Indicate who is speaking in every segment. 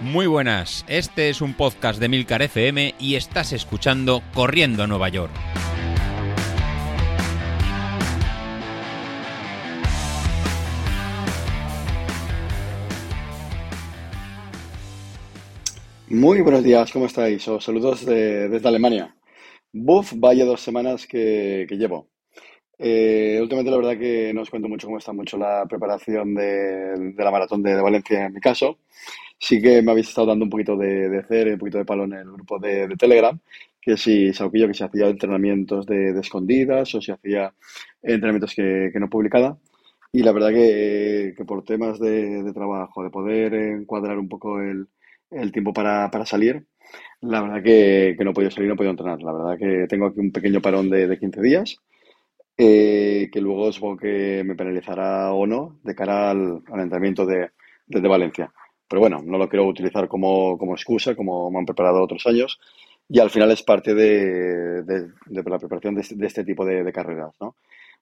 Speaker 1: Muy buenas, este es un podcast de Milcar FM y estás escuchando Corriendo a Nueva York.
Speaker 2: Muy buenos días, ¿cómo estáis? Os saludos de- desde Alemania. Buf, vaya dos semanas que, llevo. Eh, últimamente la verdad que no os cuento mucho cómo está mucho la preparación de, la maratón de Valencia en mi caso. Sí que me habéis estado dando un poquito de, de y un poquito de palo en el grupo de, de Telegram, que si Sauquillo que se hacía entrenamientos de, de escondidas o si hacía entrenamientos que, que no publicaba. Y la verdad que, que por temas de, de trabajo, de poder encuadrar un poco el, el tiempo para, para salir, la verdad que, que no he podido salir, no he podido entrenar. La verdad que tengo aquí un pequeño parón de, de 15 días, eh, que luego supongo que me penalizará o no de cara al, al entrenamiento de Valencia. Pero bueno, no lo quiero utilizar como, como excusa, como me han preparado otros años. Y al final es parte de, de- de la preparación de este, de este tipo de, carreras, ¿no?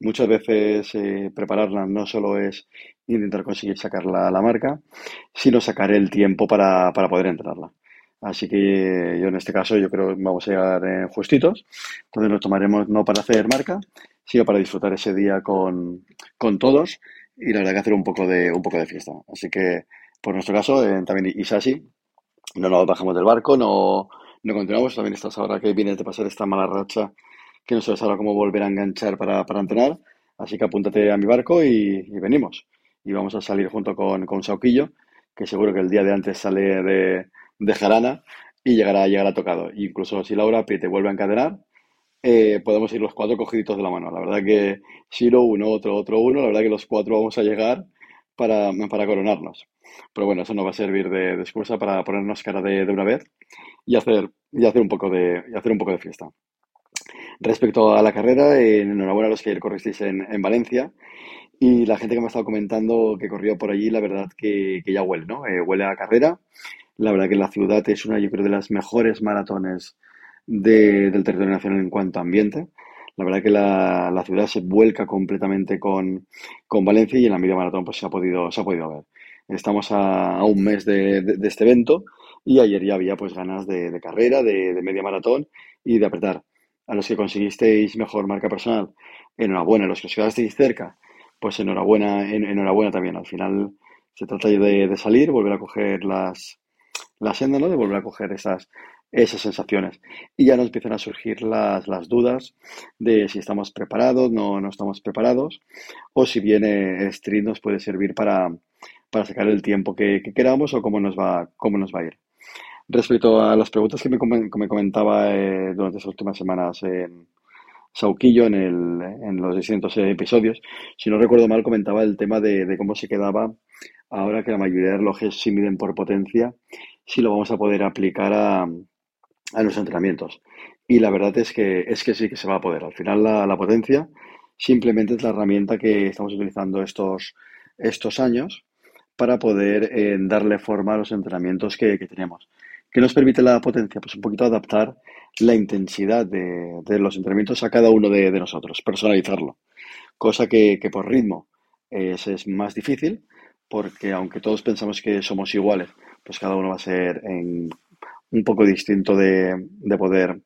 Speaker 2: Muchas veces eh, prepararla no solo es intentar conseguir sacar la, la marca, sino sacar el tiempo para, para poder entrenarla. Así que yo en este caso yo creo que vamos a llegar eh, justitos. Entonces nos tomaremos no para hacer marca, sino para disfrutar ese día con, con todos y la verdad que hacer un poco de, un poco de fiesta. Así que por nuestro caso, eh, también Isasi, no nos bajamos del barco, no, no continuamos. También estás ahora que vienes de pasar esta mala racha, que no sabes ahora cómo volver a enganchar para, para entrenar. Así que apúntate a mi barco y, venimos. Y vamos a salir junto con, con Sauquillo, que seguro que el día de antes sale de, de Jarana y llegará, llegará tocado. Incluso si Laura te vuelve a encadenar, eh, podemos ir los cuatro cogiditos de la mano. La verdad que Shiro, uno, otro, otro, uno, la verdad que los cuatro vamos a llegar para, para coronarnos. Pero bueno, eso nos va a servir de, de excusa para ponernos cara de, de una vez y hacer, y hacer un poco de, y hacer un poco de fiesta. Respecto a la carrera, eh, enhorabuena a los que corristeis en, en Valencia. Y la gente que me ha estado comentando que corrió por allí, la verdad que, que ya huele, ¿no? Eh, huele a carrera. La verdad que la ciudad es una, yo creo, de las mejores maratones de- del territorio nacional en cuanto a ambiente. La verdad que la, la ciudad se vuelca completamente con, con Valencia y en la media maratón pues se ha podido, se ha podido ver. Estamos a, un mes de, de- este evento y ayer ya había pues ganas de, carrera, de, media maratón y de apretar. A los que conseguisteis mejor marca personal, enhorabuena. A los que os quedasteis cerca, pues enhorabuena, en- enhorabuena también. Al final se trata de, de salir, volver a coger las, la senda, ¿no? De volver a coger esas, esas sensaciones. Y ya nos empiezan a surgir las, las dudas de si estamos preparados, no, no estamos preparados, o si bien el street nos puede servir para, para sacar el tiempo que, que queramos o cómo nos va, cómo nos va a ir. Respecto a las preguntas que me, que me comentaba eh, durante estas últimas semanas en Sauquillo en, el, en los distintos eh, episodios, si no recuerdo mal, comentaba el tema de, de cómo se quedaba ahora que la mayoría de relojes se miden por potencia, si lo vamos a poder aplicar a, a los entrenamientos. Y la verdad es que, es que sí que se va a poder. Al final la, potencia simplemente es la herramienta que estamos utilizando estos, estos años para poder eh, darle forma a los entrenamientos que, que tenemos. ¿Qué nos permite la potencia? Pues un poquito adaptar la intensidad de, de los entrenamientos a cada uno de, de nosotros, personalizarlo. Cosa que, que por ritmo es, es más difícil, porque aunque todos pensamos que somos iguales, pues cada uno va a ser en un poco distinto de, de poder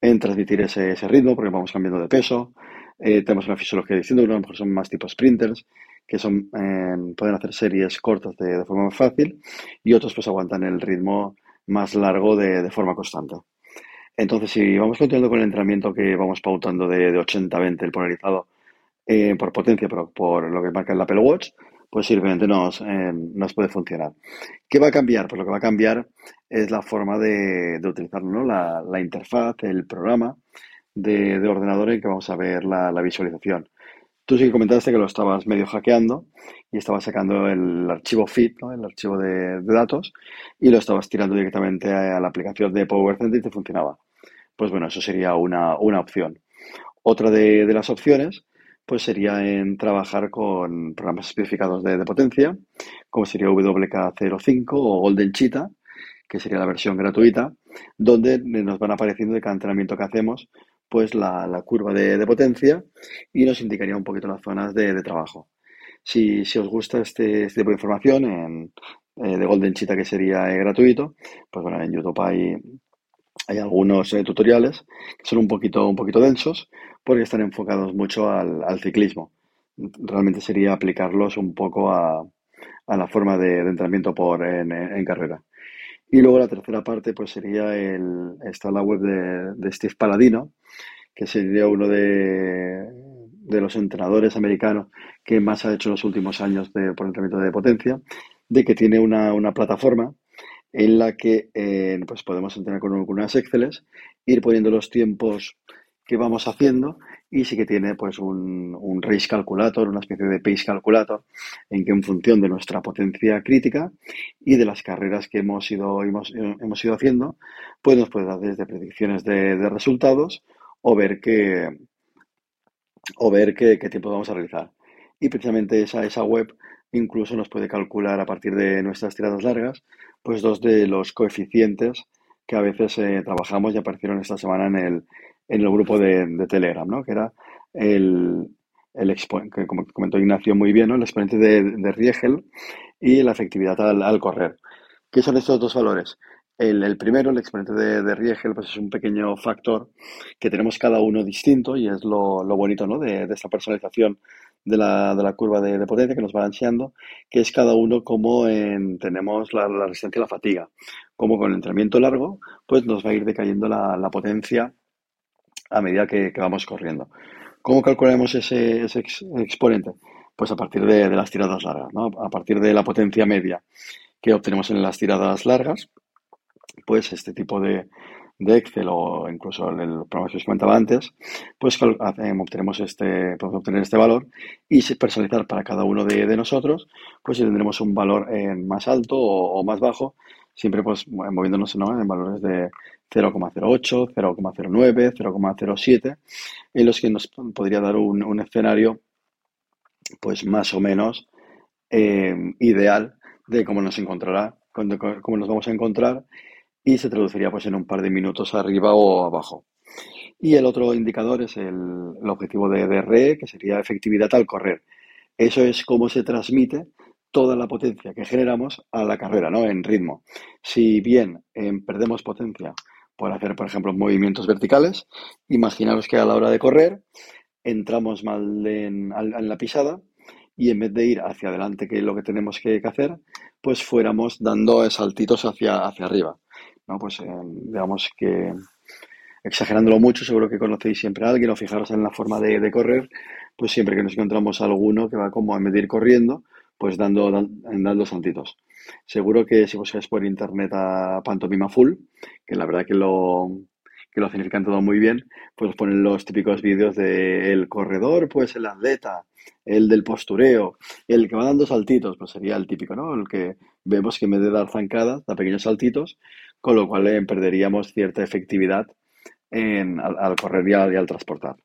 Speaker 2: en transmitir ese, ese ritmo, porque vamos cambiando de peso. Eh, tenemos una fisiología distinta, a lo mejor son más tipo sprinters, que son, eh, pueden hacer series cortas de, de forma más fácil, y otros pues aguantan el ritmo más largo de, de forma constante. Entonces, si vamos continuando con el entrenamiento que vamos pautando de, de 80-20, el polarizado, eh, por potencia, pero por lo que marca el Apple Watch, pues simplemente nos, eh, nos puede funcionar. ¿Qué va a cambiar? Pues lo que va a cambiar es la forma de, de utilizarlo, ¿no? La, la interfaz, el programa de, de ordenador en que vamos a ver la, la visualización. Tú sí que comentaste que lo estabas medio hackeando y estabas sacando el archivo FIT, ¿no? El archivo de, datos, y lo estabas tirando directamente a, la aplicación de Power Center y te funcionaba. Pues bueno, eso sería una, una opción. Otra de las opciones, pues sería en trabajar con programas especificados de, potencia, como sería WK05 o Golden Cheetah, que sería la versión gratuita, donde nos van apareciendo de cada entrenamiento que hacemos, pues la, curva de, potencia y nos indicaría un poquito las zonas de, trabajo. Si, si os gusta este, este tipo de información, en, de Golden Cheetah que sería gratuito, pues bueno, en YouTube hay, hay algunos tutoriales que son un poquito, un poquito densos porque están enfocados mucho al, ciclismo. Realmente sería aplicarlos un poco a, la forma de, entrenamiento por, en, carrera. Y luego la tercera parte pues sería el, está la web de, de Steve Paladino, que sería uno de, de, los entrenadores americanos que más ha hecho en los últimos años de, por entrenamiento de potencia, de que tiene una, una plataforma en la que eh, pues podemos entrenar con, con unas Exceles, ir poniendo los tiempos que vamos haciendo y sí que tiene pues un, un race calculator, una especie de pace calculator, en que en función de nuestra potencia crítica y de las carreras que hemos ido, hemos, hemos ido haciendo, pues nos puede dar desde predicciones de, de resultados o ver qué, o ver qué, qué, tiempo vamos a realizar. Y precisamente esa, esa web incluso nos puede calcular a partir de nuestras tiradas largas, pues dos de los coeficientes que a veces eh, trabajamos y aparecieron esta semana en el, en el grupo de, Telegram, ¿no? Que era el, el que como comentó Ignacio muy bien, ¿no? El exponente de, de Riegel y la efectividad al, correr. ¿Qué son estos dos valores? El, primero, el exponente de, de, Riegel, pues es un pequeño factor que tenemos cada uno distinto y es lo, bonito ¿no? de, esta personalización de la, de la curva de, potencia que nos va ansiando, que es cada uno como tenemos la, resistencia a la fatiga. Como con el entrenamiento largo, pues nos va a ir decayendo la, potencia a medida que, vamos corriendo. ¿Cómo calculamos ese, exponente? Pues a partir de, las tiradas largas, ¿no? A partir de la potencia media que obtenemos en las tiradas largas, pues este tipo de, Excel o incluso el programa que os comentaba antes, pues obtenemos este, podemos obtener este valor y personalizar para cada uno de, nosotros, pues tendremos un valor más alto o, más bajo, siempre pues moviéndonos en valores de 0,08, 0,09, 0,07, en los que nos podría dar un, escenario pues más o menos eh, ideal de cómo nos encontrará, cómo nos vamos a encontrar y se traduciría pues en un par de minutos arriba o abajo. Y el otro indicador es el, objetivo de DRE, que sería efectividad al correr. Eso es cómo se transmite toda la potencia que generamos a la carrera, ¿no? En ritmo. Si bien eh, perdemos potencia por hacer, por ejemplo, movimientos verticales. Imaginaros que a la hora de correr entramos mal en, la pisada y en vez de ir hacia adelante, que es lo que tenemos que, hacer, pues fuéramos dando saltitos hacia, hacia arriba. ¿no? Pues eh, digamos que exagerándolo mucho, seguro que conocéis siempre a alguien o fijaros en la forma de, correr, pues siempre que nos encontramos alguno que va como a medir corriendo, pues dando, dando saltitos. Seguro que si buscáis por internet a Pantomima Full, que la verdad que lo, que lo significan todo muy bien, pues ponen los típicos vídeos del corredor, pues el atleta, el del postureo, el que va dando saltitos, pues sería el típico, ¿no? El que vemos que en vez de dar zancadas, da pequeños saltitos, con lo cual eh, perderíamos cierta efectividad en, al, correr y al, transportar.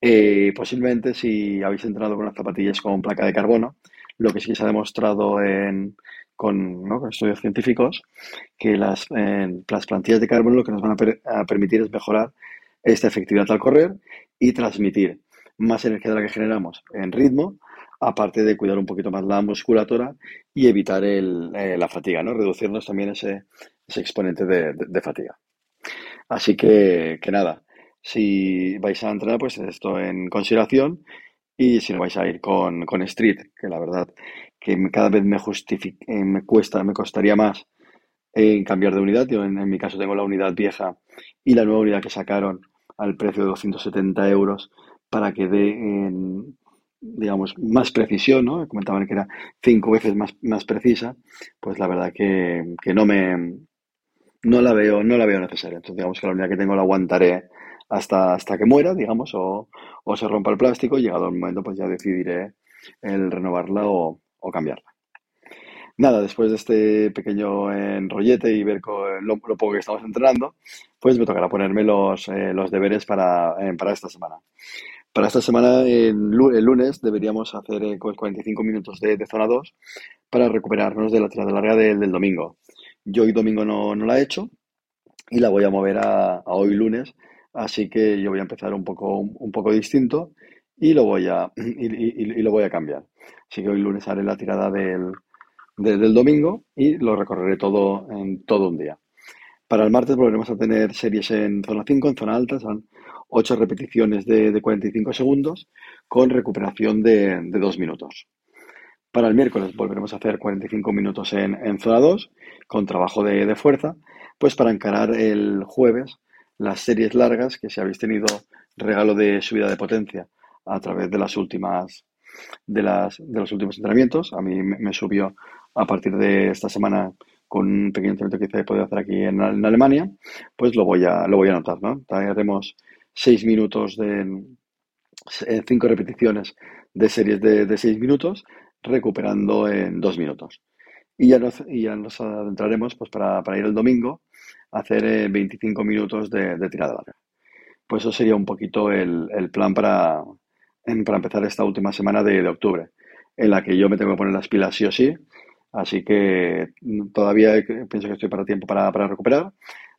Speaker 2: Eh, posiblemente si habéis entrenado con las zapatillas con placa de carbono, lo que sí se ha demostrado en, con, estudios científicos que las, las, plantillas de carbono lo que nos van a, permitir es mejorar esta efectividad al correr y transmitir más energía de la que generamos en ritmo, aparte de cuidar un poquito más la musculatura y evitar el, eh, la fatiga, ¿no? reducirnos también ese, ese exponente de, de, fatiga. Así que, que nada, si vais a entrenar, pues esto en consideración y si no vais a ir con, con Street, que la verdad que cada vez me, eh, me cuesta, me costaría más en cambiar de unidad. Yo en, mi caso tengo la unidad vieja y la nueva unidad que sacaron al precio de 270 euros para que dé, digamos, más precisión, ¿no? Comentaban que era cinco veces más, más precisa, pues la verdad que, que no me no la veo, no la veo necesaria. Entonces digamos que la unidad que tengo la aguantaré hasta, hasta que muera, digamos, o, o se rompa el plástico, llegado el momento, pues ya decidiré el renovarla o, cambiarla. Nada, después de este pequeño enrollete y ver lo, poco que estamos entrenando, pues me tocará ponerme los, eh, los deberes para, eh, para esta semana. Para esta semana, el, lunes, deberíamos hacer 45 eh, minutos de, zona 2 para recuperarnos de la tirada larga del, domingo. Yo hoy domingo no, no, la he hecho y la voy a mover a hoy lunes Así que yo voy a empezar un poco, un poco distinto y lo voy a, y, lo voy a cambiar. Así que hoy lunes haré la tirada del, desde el domingo y lo recorreré todo en todo un día. Para el martes volveremos a tener series en zona 5, en zona alta, son 8 repeticiones de, 45 segundos con recuperación de, de 2 minutos. Para el miércoles volveremos a hacer 45 minutos en, en zona 2 con trabajo de, de, fuerza, pues para encarar el jueves las series largas que si habéis tenido regalo de subida de potencia a través de las últimas de, las, de los últimos entrenamientos. A mí me, subió a partir de esta semana con un pequeño entrenamiento que he podido hacer aquí en, Alemania, pues lo voy a, lo voy a anotar, ¿no? Haremos seis minutos de eh, cinco repeticiones de series de, de seis minutos, recuperando en dos minutos. Y ya nos, y ya nos adentraremos pues, para, para ir el domingo hacer 25 eh, minutos de, tirada larga. Pues eso sería un poquito el, plan para, para empezar esta última semana de, octubre, en la que yo me tengo que poner las pilas sí o sí. Así que todavía pienso que estoy para tiempo para, recuperar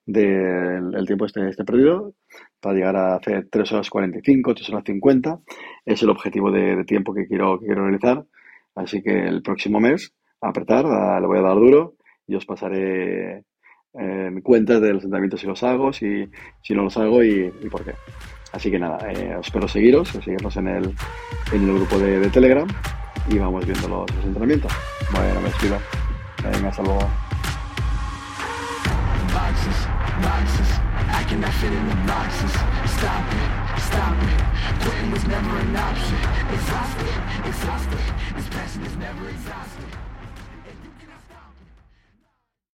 Speaker 2: del el tiempo este, este perdido, para llegar a hacer 3 horas 45, 3 horas 50. Es el objetivo de, tiempo que quiero, quiero realizar. Así que el próximo mes, a apretar, le voy a dar duro y os pasaré en cuentas de los entrenamientos si los hago, si, si no los hago y por qué. Así que nada, eh, espero seguiros, seguirnos en el, en el grupo de, Telegram y vamos viendo los, entrenamientos. Bueno, me despido. Hasta luego.